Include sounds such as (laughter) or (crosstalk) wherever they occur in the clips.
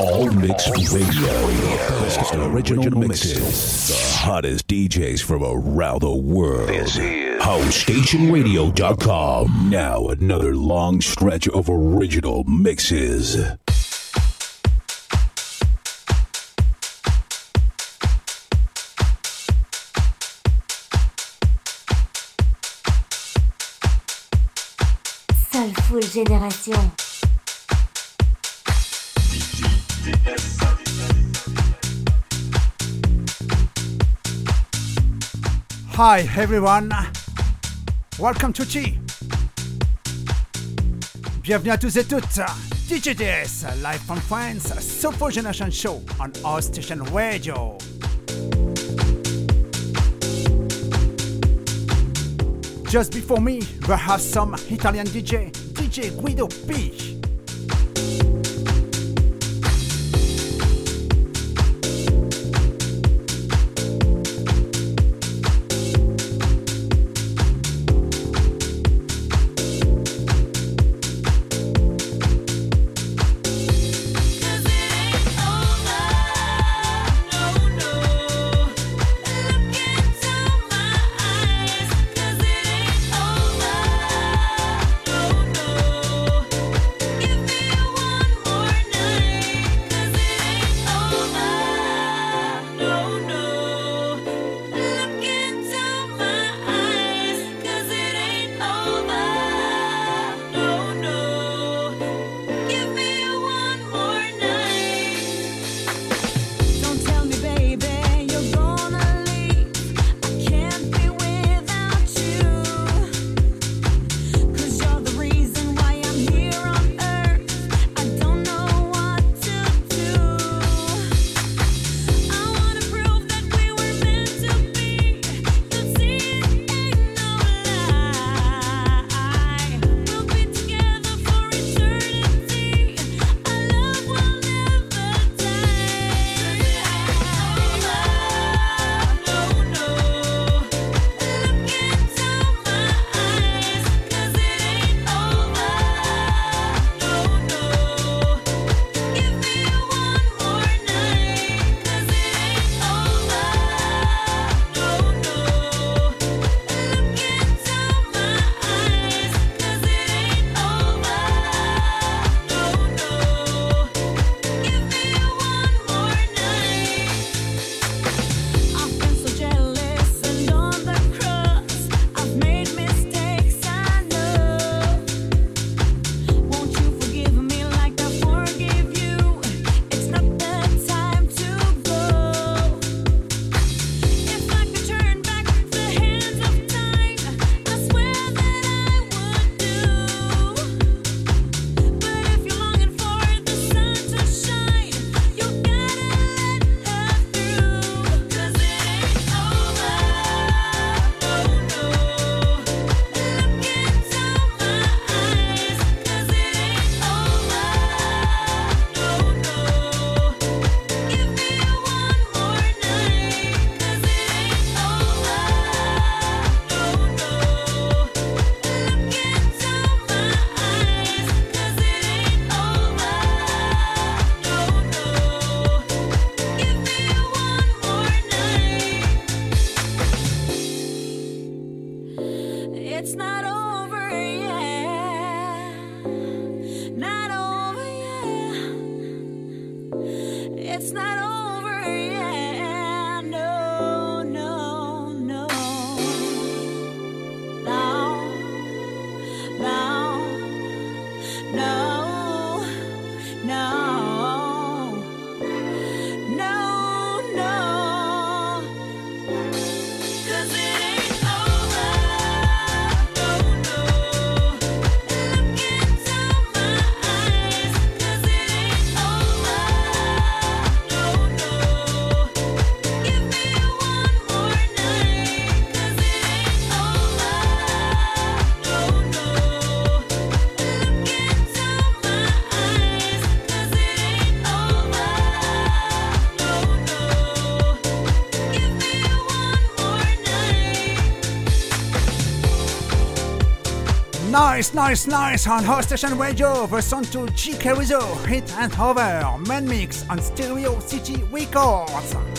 All Mix Radio. Best original mixes. The hottest DJs from around the world. This is HouseStationRadio.com. Now another long stretch of original mixes. Soulful Génération. Hi everyone, welcome to Chi. Bienvenue à tous et toutes. DJ DS, live from France, Soulful Generation Show on our station radio. Just before me, we have some Italian DJ, DJ Guido P. Nice, nice, nice on House Station Radio, listen to GK Rizzo, Hit and Hover, Man Mix on Stereo City Records.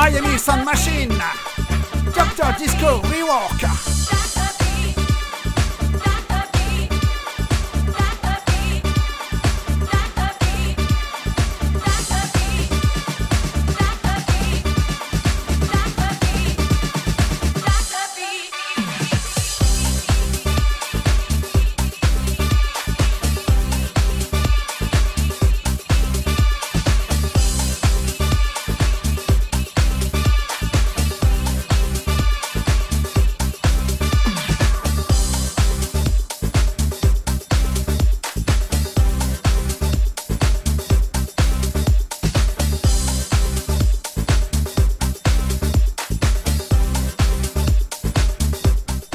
Miami Sound Machine, Dr. Disco Rework.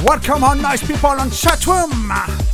Welcome on nice people on chat room.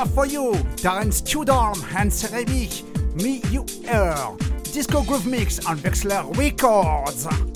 stuff for you. Darren Studholme, Hans Cerebic, Me You Air. Disco Groove Mix on Wexler Records.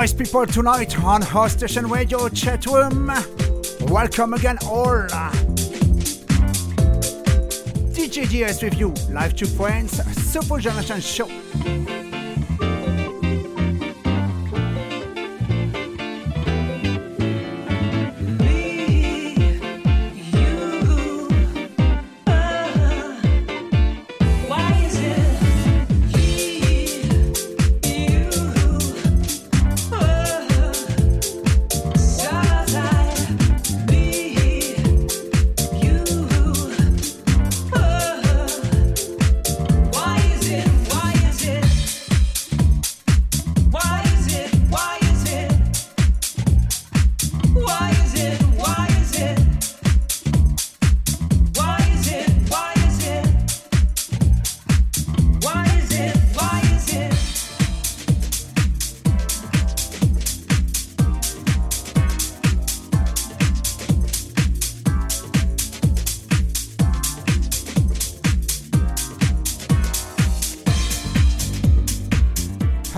Nice people tonight on House Station Radio chat room. Welcome again, all. DJ DS with you, live to friends, Soulful Generation Show.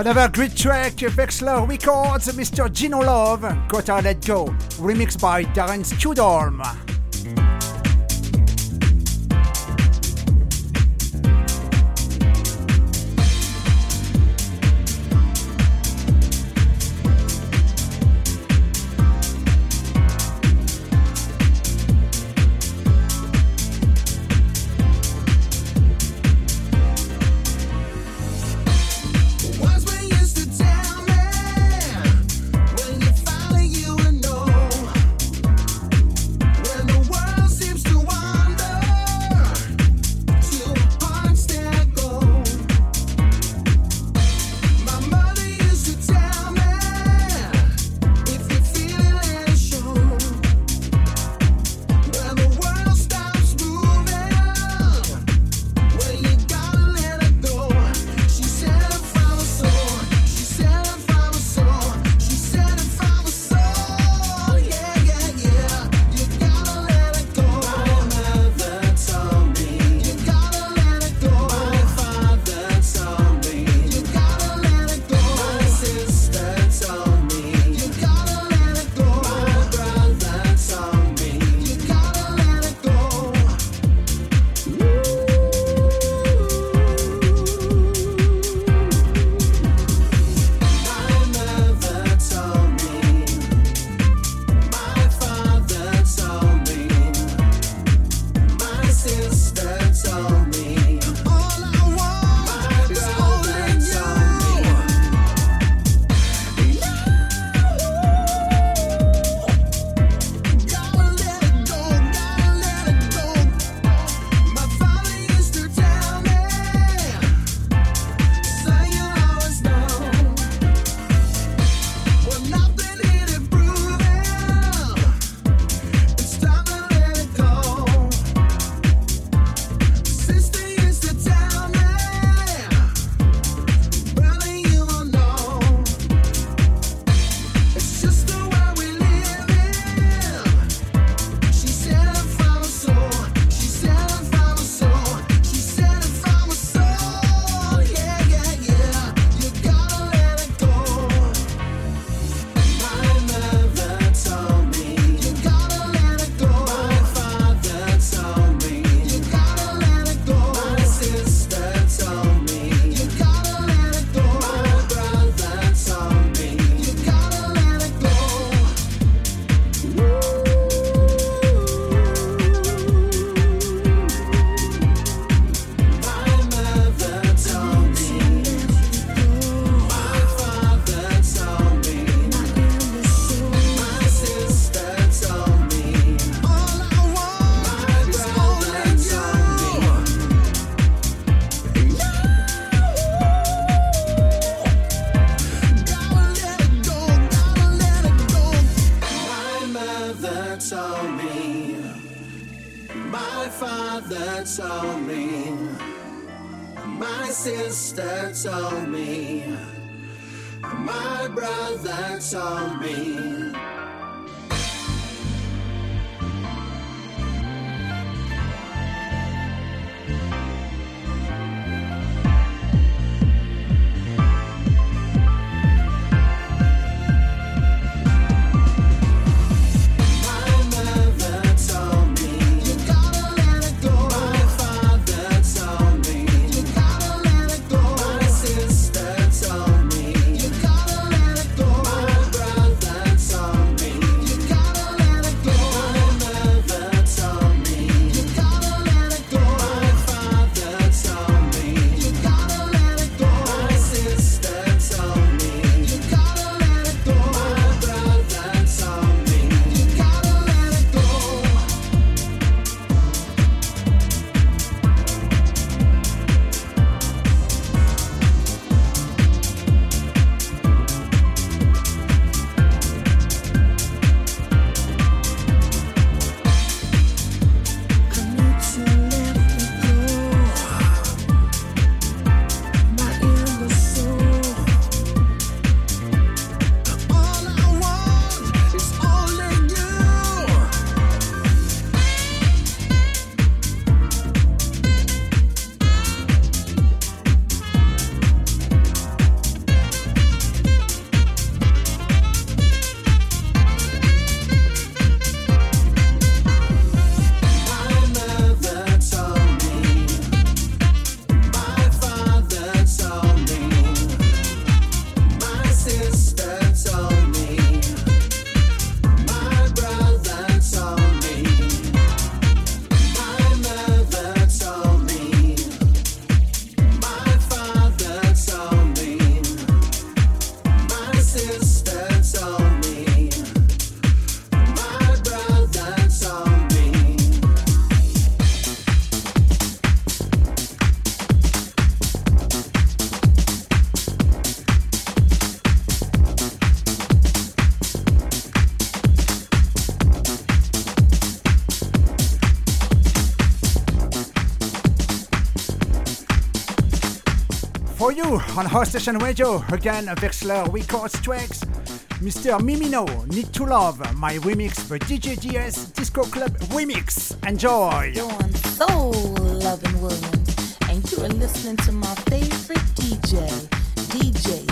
Another great track, Vexler Records, Mr. Gino Love, Gotta Let Go, remixed by Darren Studholme. On House Station Radio. Again, a Vexler Records tracks. Mr. Mimino, Need to Love, my remix, the DJ DS Disco Club remix. Enjoy! You're on Loving Williams, and you are listening to my favorite DJ, DJ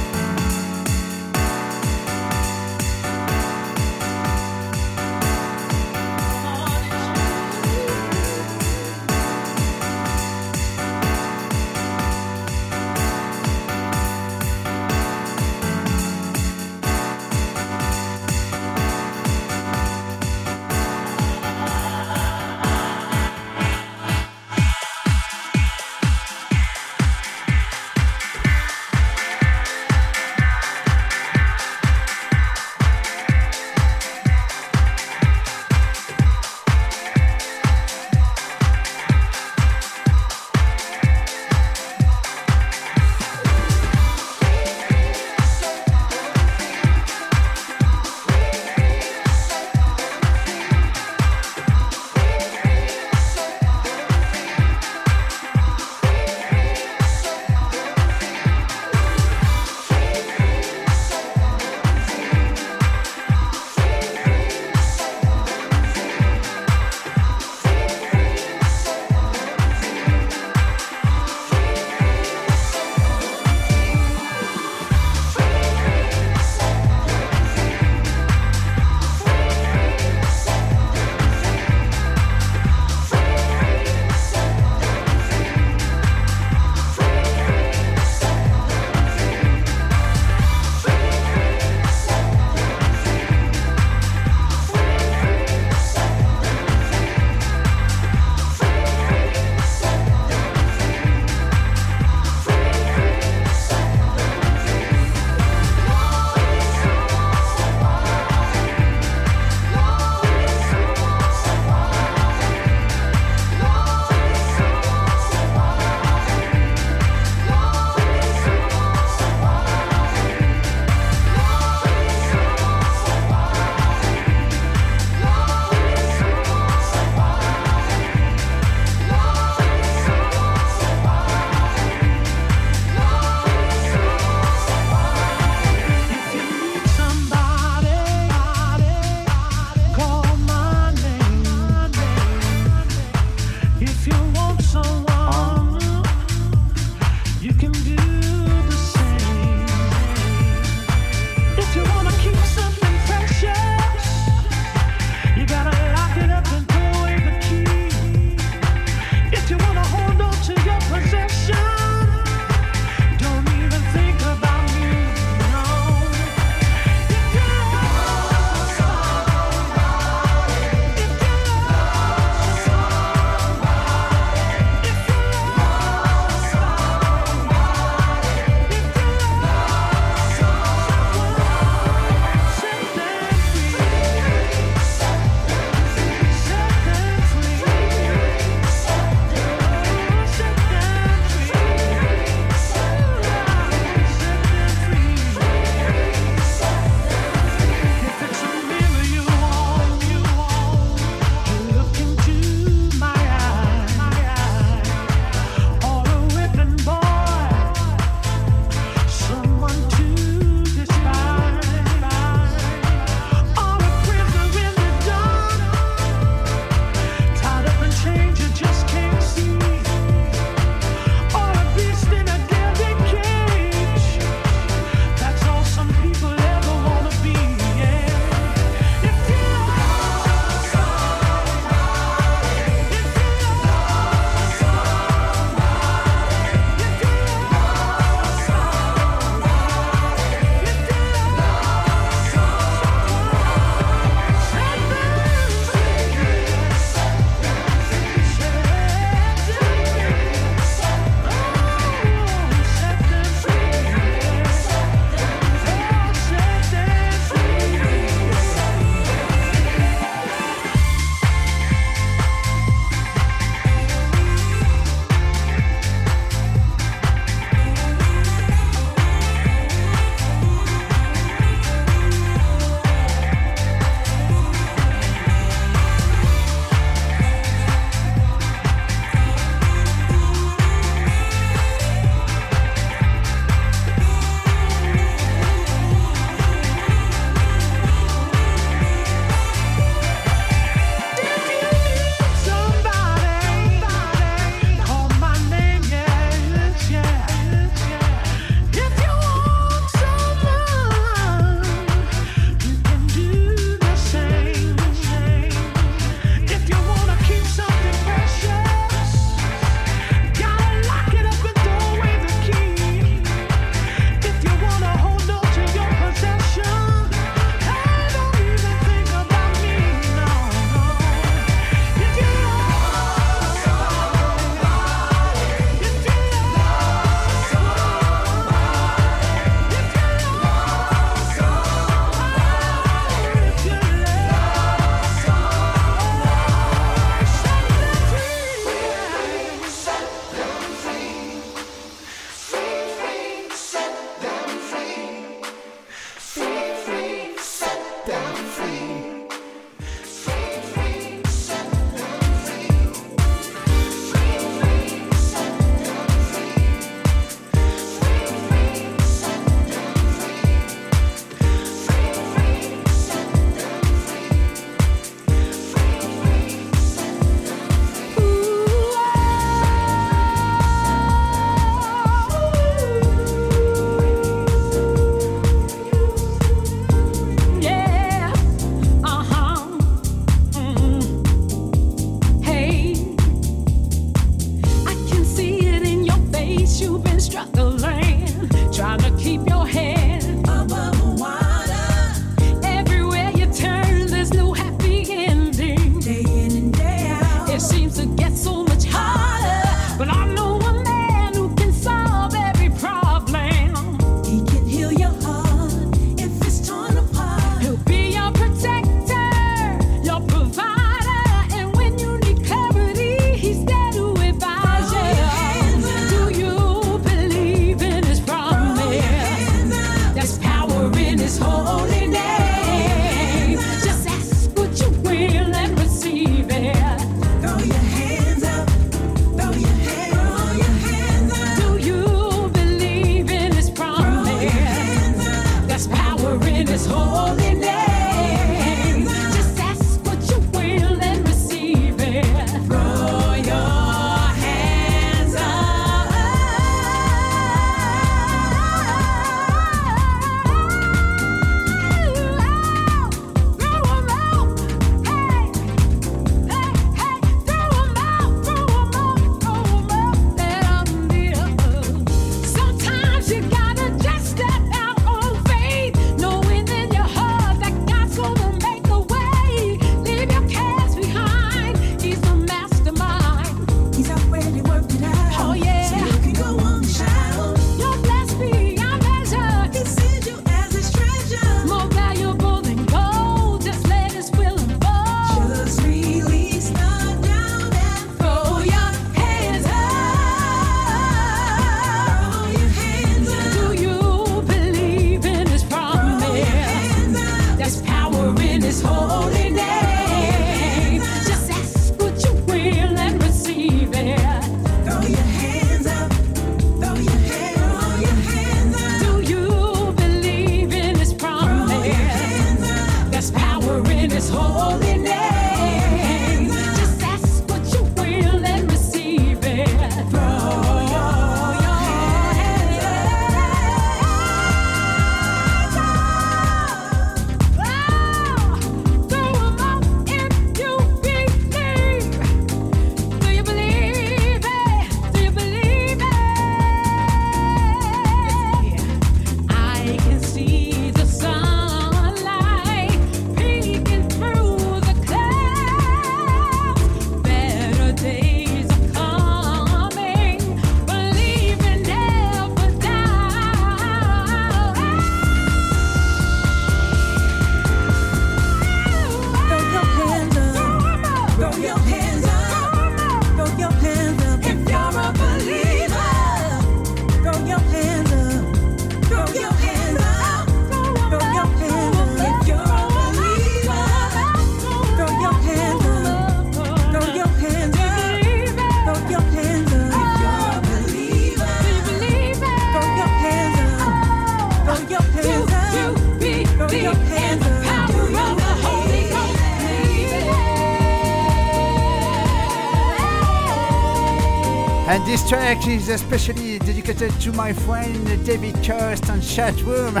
is especially dedicated to my friend David Kirst on chat room. (laughs)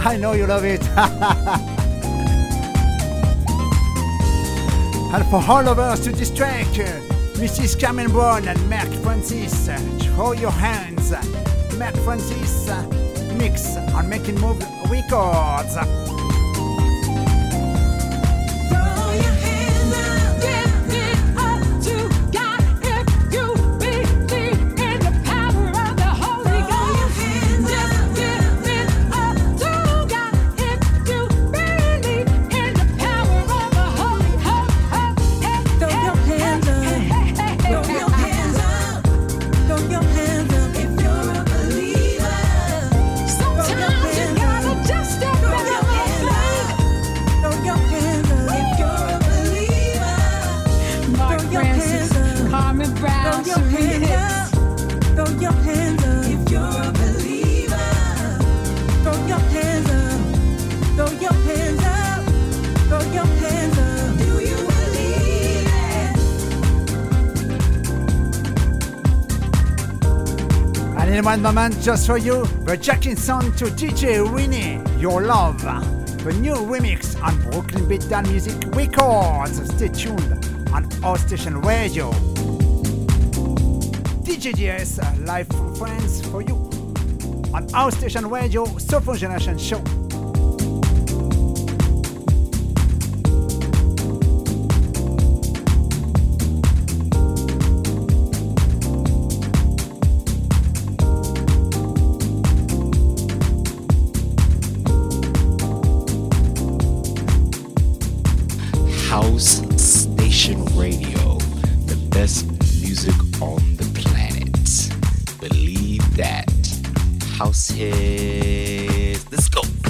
I know you love it. (laughs) and for all of us to distract, Mrs. Carmen Brown and Mark Francis, throw your hands. Mark Francis mix on Making Move Records. One moment just for you, the Jackson to DJ Winnie, Your Love, the new remix on Brooklyn Beatdown Music Records. Stay tuned on House Station Radio. DJ DS, uh, live for friends for you on House Station Radio, Soulful Generation Show. Let's go.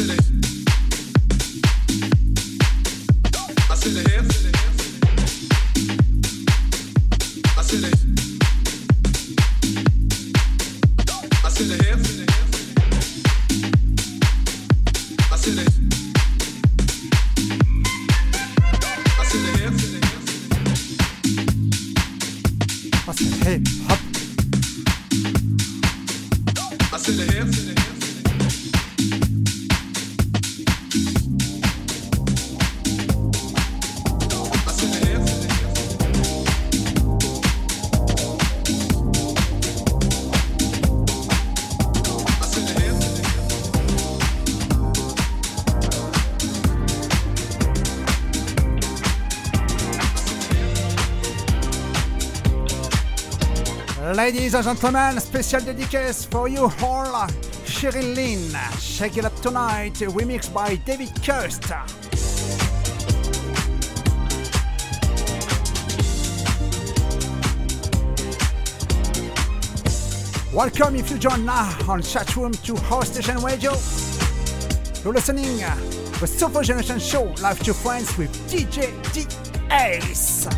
city. Ladies and gentlemen, special dedicace for you all. Cheryl Lynn, Shake It Up Tonight, remixed by David Kirst. Welcome if you join now on chatroom to House Station Radio. You're listening the Soulful Generation Show live to friends with DJ D Ace.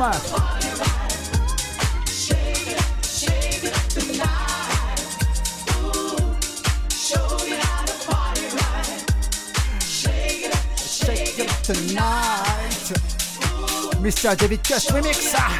Tonight. Mr. David Just Remix.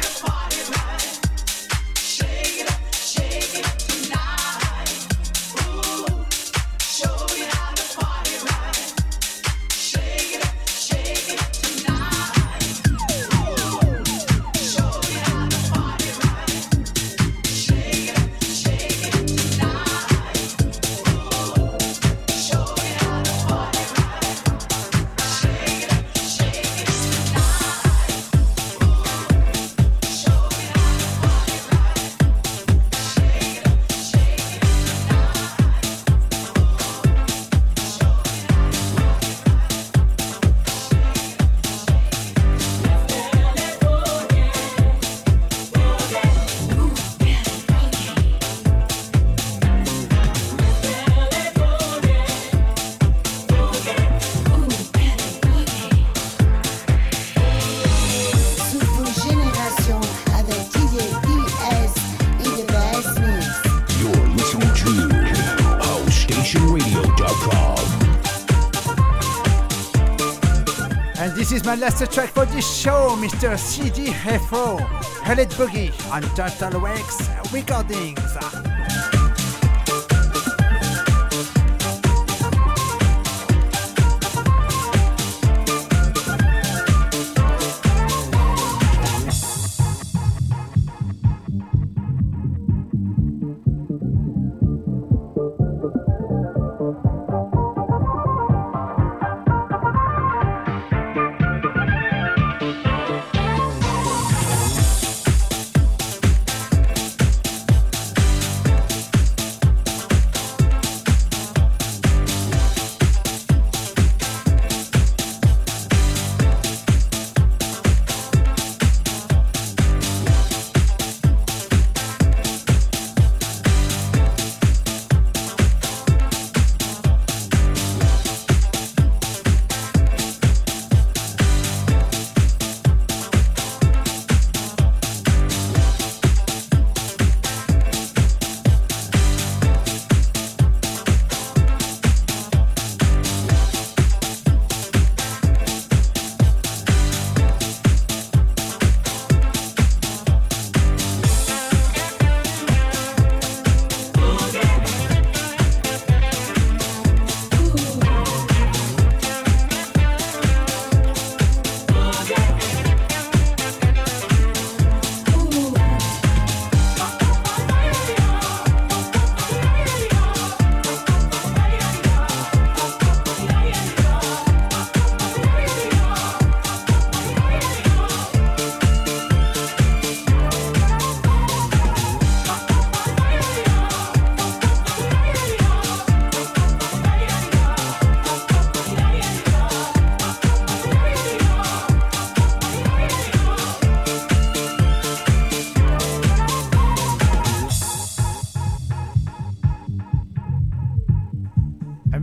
Last track for this show, Mr. CD CDFO, Hellet Boogie on Turtle Wax Recordings.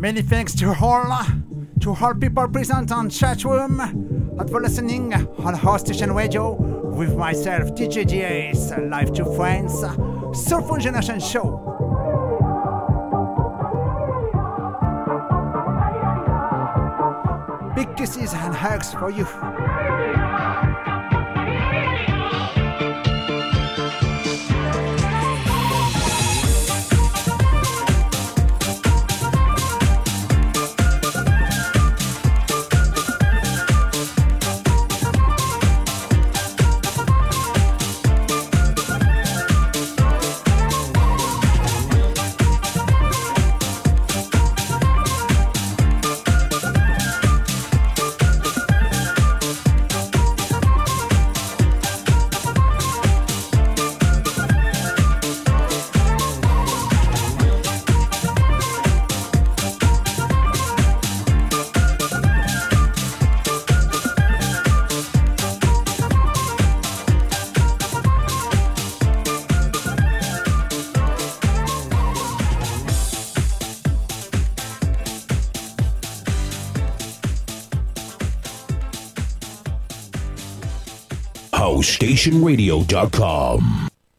Many thanks to all, to all people present on chat room and for listening on House Station Radio with myself, DJ DS, live to friends, Soulful Generation Show. Big kisses and hugs for you. HouseStationRadio.com.